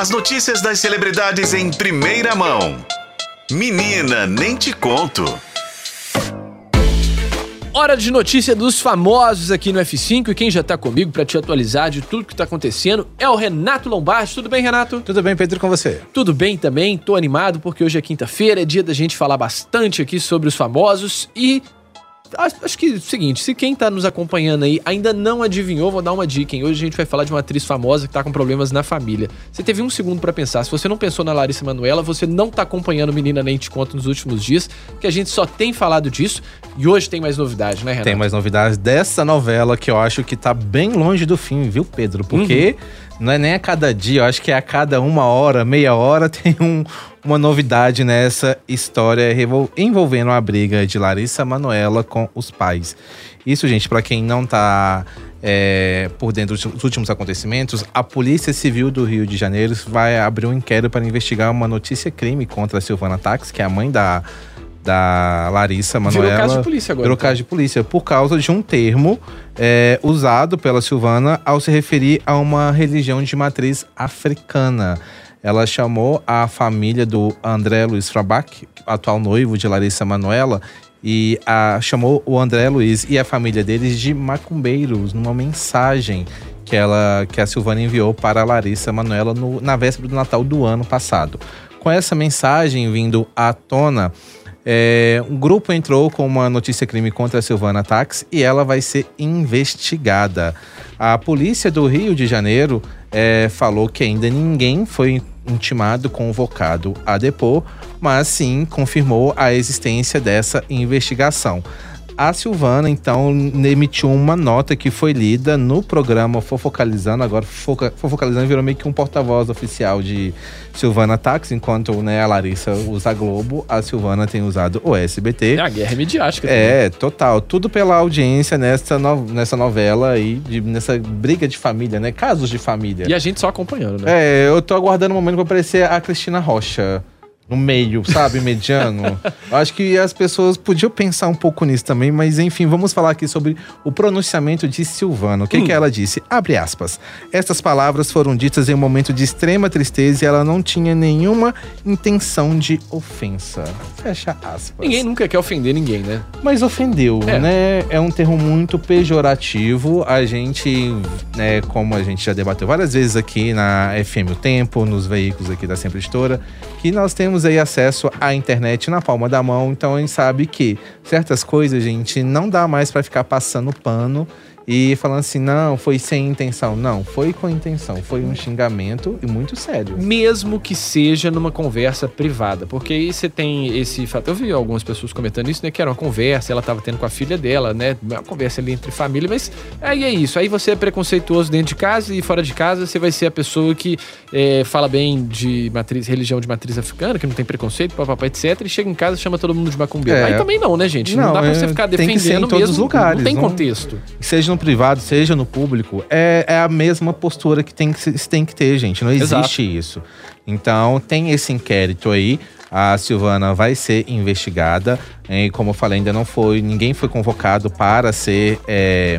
As notícias das celebridades em primeira mão. Menina, nem te conto. Hora de notícia dos famosos aqui no F5 e quem já tá comigo para te atualizar de tudo que tá acontecendo é o Renato Lombardi. Tudo bem, Renato? Tudo bem, Pedro, com você? Tudo bem também, tô animado porque hoje é quinta-feira, é dia da gente falar bastante aqui sobre os famosos e Acho que é o seguinte, se quem tá nos acompanhando aí ainda não adivinhou, vou dar uma dica, hein? Hoje a gente vai falar de uma atriz famosa que tá com problemas na família. Você teve um segundo para pensar. Se você não pensou na Larissa Manuela, você não tá acompanhando Menina Nem Te Conto nos últimos dias, que a gente só tem falado disso. E hoje tem mais novidade, né, Renato? Tem mais novidades dessa novela que eu acho que tá bem longe do fim, viu, Pedro? Porque uhum. Não é nem a cada dia, eu acho que é a cada uma hora, meia hora tem um, uma novidade nessa história envolvendo a briga de Larissa Manoela com os pais. Isso, gente, para quem não tá é, por dentro dos últimos acontecimentos, a Polícia Civil do Rio de Janeiro vai abrir um inquérito para investigar uma notícia crime contra a Silvana Tax, que é a mãe da, da Larissa Manoela. Virou caso de polícia agora. Virou então. caso de polícia, por causa de um termo é, usado pela Silvana ao se referir a uma religião de matriz africana ela chamou a família do André Luiz Frabach, atual noivo de Larissa Manuela, e a, chamou o André Luiz e a família deles de macumbeiros numa mensagem que ela que a Silvana enviou para a Larissa Manuela no, na véspera do Natal do ano passado. Com essa mensagem vindo à tona, é, um grupo entrou com uma notícia crime contra a Silvana Tax e ela vai ser investigada. A polícia do Rio de Janeiro é, falou que ainda ninguém foi intimado, convocado a depor, mas sim confirmou a existência dessa investigação. A Silvana, então, emitiu uma nota que foi lida no programa Fofocalizando. Agora, Fofocalizando virou meio que um porta-voz oficial de Silvana Tax, enquanto né, a Larissa usa a Globo, a Silvana tem usado o SBT. É a guerra midiática. É, total. Tudo pela audiência nessa, no, nessa novela aí, de, nessa briga de família, né? Casos de família. E a gente só acompanhando, né? É, eu tô aguardando o um momento pra aparecer a Cristina Rocha no meio, sabe? Mediano. Acho que as pessoas podiam pensar um pouco nisso também, mas enfim, vamos falar aqui sobre o pronunciamento de Silvana. O que, hum. que ela disse? Abre aspas. Estas palavras foram ditas em um momento de extrema tristeza e ela não tinha nenhuma intenção de ofensa. Fecha aspas. Ninguém nunca quer ofender ninguém, né? Mas ofendeu, é. né? É um termo muito pejorativo. A gente, né, como a gente já debateu várias vezes aqui na FM O Tempo, nos veículos aqui da Sempre Editora, que nós temos temos aí acesso à internet na palma da mão, então a gente sabe que certas coisas, gente, não dá mais para ficar passando pano e falando assim, não, foi sem intenção. Não, foi com intenção. Foi um xingamento e muito sério. Mesmo que seja numa conversa privada. Porque aí você tem esse fato. Eu vi algumas pessoas comentando isso, né? Que era uma conversa, ela estava tendo com a filha dela, né? Uma conversa ali entre família, mas aí é isso. Aí você é preconceituoso dentro de casa e fora de casa você vai ser a pessoa que é, fala bem de matriz, religião de matriz africana, que não tem preconceito, papapá, etc. E chega em casa e chama todo mundo de macumbeiro. É. Aí também não, né, gente? Não, não dá pra você é, ficar defendendo tem que ser em todos mesmo. Os lugares, não tem contexto. Seja no privado, seja no público, é, é a mesma postura que tem que, tem que ter, gente. Não existe Exato. isso. Então, tem esse inquérito aí. A Silvana vai ser investigada. E como eu falei, ainda não foi. Ninguém foi convocado para ser é,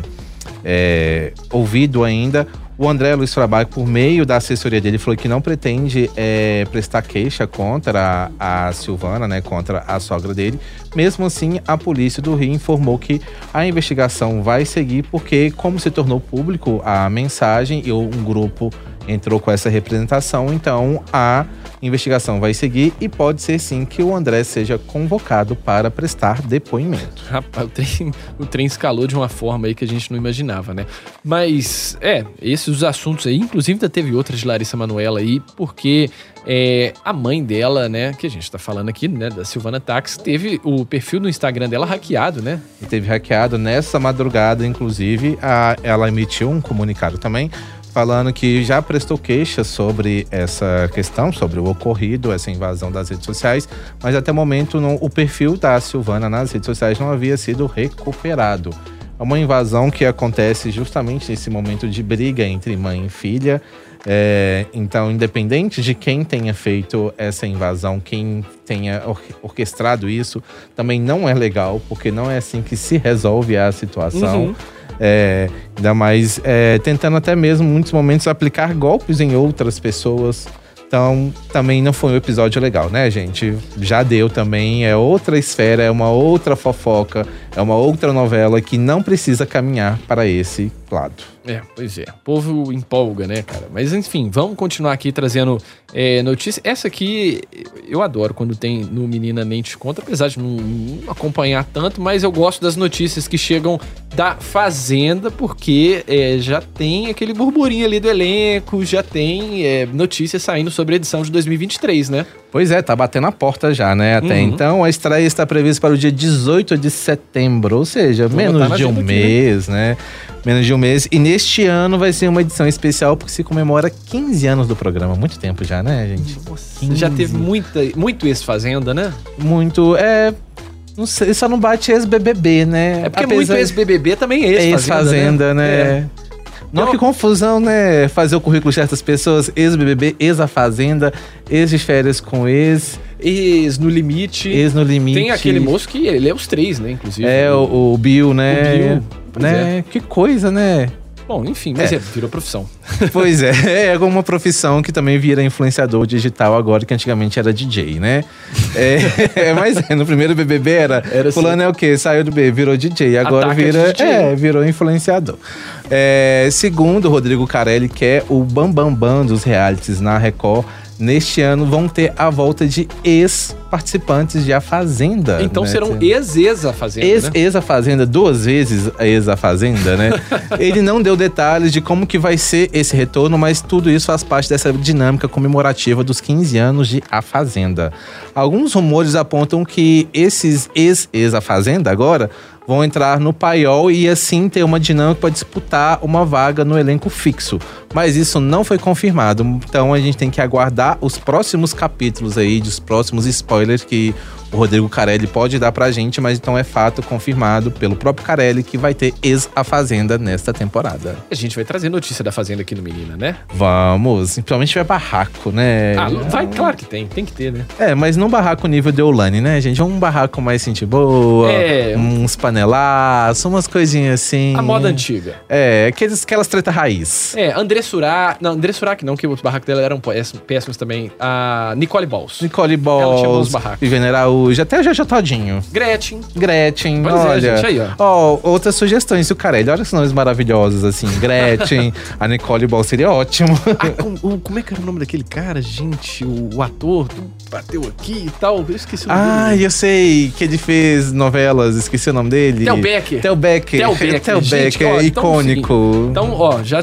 é, ouvido ainda. O André Luiz Trabalho, por meio da assessoria dele, falou que não pretende é, prestar queixa contra a, a Silvana, né, contra a sogra dele. Mesmo assim, a polícia do Rio informou que a investigação vai seguir, porque, como se tornou público a mensagem e um grupo entrou com essa representação, então a investigação vai seguir e pode ser sim que o André seja convocado para prestar depoimento. Rapaz, o trem, o trem escalou de uma forma aí que a gente não imaginava, né? Mas, é, esses os assuntos aí, inclusive ainda teve outras de Larissa Manuela aí, porque é, a mãe dela, né, que a gente tá falando aqui, né, da Silvana Tax, teve o perfil no Instagram dela hackeado, né? E teve hackeado nessa madrugada, inclusive, a, ela emitiu um comunicado também falando que já prestou queixa sobre essa questão, sobre o ocorrido, essa invasão das redes sociais, mas até o momento não, o perfil da Silvana nas redes sociais não havia sido recuperado. É uma invasão que acontece justamente nesse momento de briga entre mãe e filha. É, então, independente de quem tenha feito essa invasão, quem tenha orquestrado isso, também não é legal, porque não é assim que se resolve a situação. Uhum. É, ainda mais é, tentando até mesmo, em muitos momentos, aplicar golpes em outras pessoas, Então, também não foi um episódio legal, né, gente? Já deu também, é outra esfera, é uma outra fofoca, é uma outra novela que não precisa caminhar para esse lado. É, pois é. O povo empolga, né, cara? Mas enfim, vamos continuar aqui trazendo é, notícias. Essa aqui eu adoro quando tem no Menina Nem Te Conta, apesar de não, não acompanhar tanto, mas eu gosto das notícias que chegam da Fazenda, porque é, já tem aquele burburinho ali do elenco, já tem é, notícias saindo sobre a edição de 2023, né? Pois é, tá batendo a porta já, né? Até Uhum. então, a estreia está prevista para o dia 18 de setembro, ou seja, Vou menos de um aqui, mês, né? Menos de um mês. E neste ano vai ser uma edição especial porque se comemora 15 anos do programa. Muito tempo já, né, gente? Já teve muita, muito ex-Fazenda, né? Muito. É. Não sei, só não bate ex-BBB, né? É porque Apesar- muito ex-BBB também é ex-Fazenda, Ex-fazenda, né? É. Não, que confusão, né? Fazer o currículo de certas pessoas, ex-BBB, ex-a-fazenda, ex de férias com ex, Ex no limite. ex no limite. Tem aquele moço que ele é os três, né? Inclusive. É, o, o Bill, né? O Bill, pois né? Que coisa, né? Bom, enfim, mas É. é, virou profissão. pois é, é alguma profissão que também vira influenciador digital agora, que antigamente era DJ, né? É, mas é, no primeiro BBB era, Era assim. fulano é o quê? Saiu do B, virou DJ, agora Ataca vira, DJ. é, virou influenciador. É, segundo o Rodrigo Carelli, que é o bambambam bam, bam dos realities na Record, neste ano vão ter a volta de ex-participantes de A Fazenda. Então né? serão ex-ex a Fazenda, Ex, né? a Fazenda, duas vezes ex a Fazenda, né? Ele não deu detalhes de como que vai ser esse retorno, mas tudo isso faz parte dessa dinâmica comemorativa dos 15 anos de A Fazenda. Alguns rumores apontam que esses ex-ex a Fazenda agora vão entrar no paiol e assim ter uma dinâmica para disputar uma vaga no elenco fixo. Mas isso não foi confirmado, então a gente tem que aguardar os próximos capítulos aí, dos próximos spoilers que o Rodrigo Carelli pode dar pra gente, mas então é fato confirmado pelo próprio Carelli que vai ter ex a Fazenda nesta temporada. A gente vai trazer notícia da Fazenda aqui no Menina, né? Vamos, principalmente se tiver barraco, né? Ah, vai, claro que tem, tem que ter, né? É, mas não barraco nível de Olane, né, gente? Um barraco mais gente boa, É. uns panelaços, umas coisinhas assim. A moda antiga. É, aqueles, aquelas treta raiz. É, André Surá. Não, Surá que não, que os barracos dela eram pés- péssimos também. A Nicole Balls. Nicole Ela tinha bons Balls, barracos. Viviane Araújo, até o Jojo Todinho. Gretchen. Gretchen, Pois é, olha. gente, aí, ó. Ó, outras sugestões, o Carelli, olha esses nomes maravilhosos, assim. Gretchen, a Nicole Ball seria ótimo. Ah, com- o- como é que era o nome daquele cara, gente? O, o ator bateu aqui e tal. Eu esqueci o nome Ah, dele. eu sei que ele fez novelas, esqueci o nome dele. Theo Becker. Theo Becker. Theo Becker. Gente, Becker, ó, então, icônico. Então, ó, já.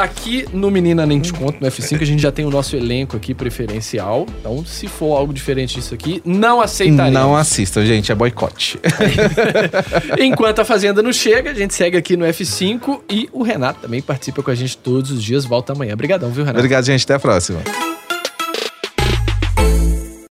Aqui no Menina Nem Te Conto, no F5, a gente já tem o nosso elenco aqui preferencial. Então, se for algo diferente disso aqui, não aceitaremos. Não assistam, gente, é boicote. Enquanto a Fazenda não chega, a gente segue aqui no F5 e o Renato também participa com a gente todos os dias, volta amanhã. Obrigadão, viu, Renato? Obrigado, gente, até a próxima.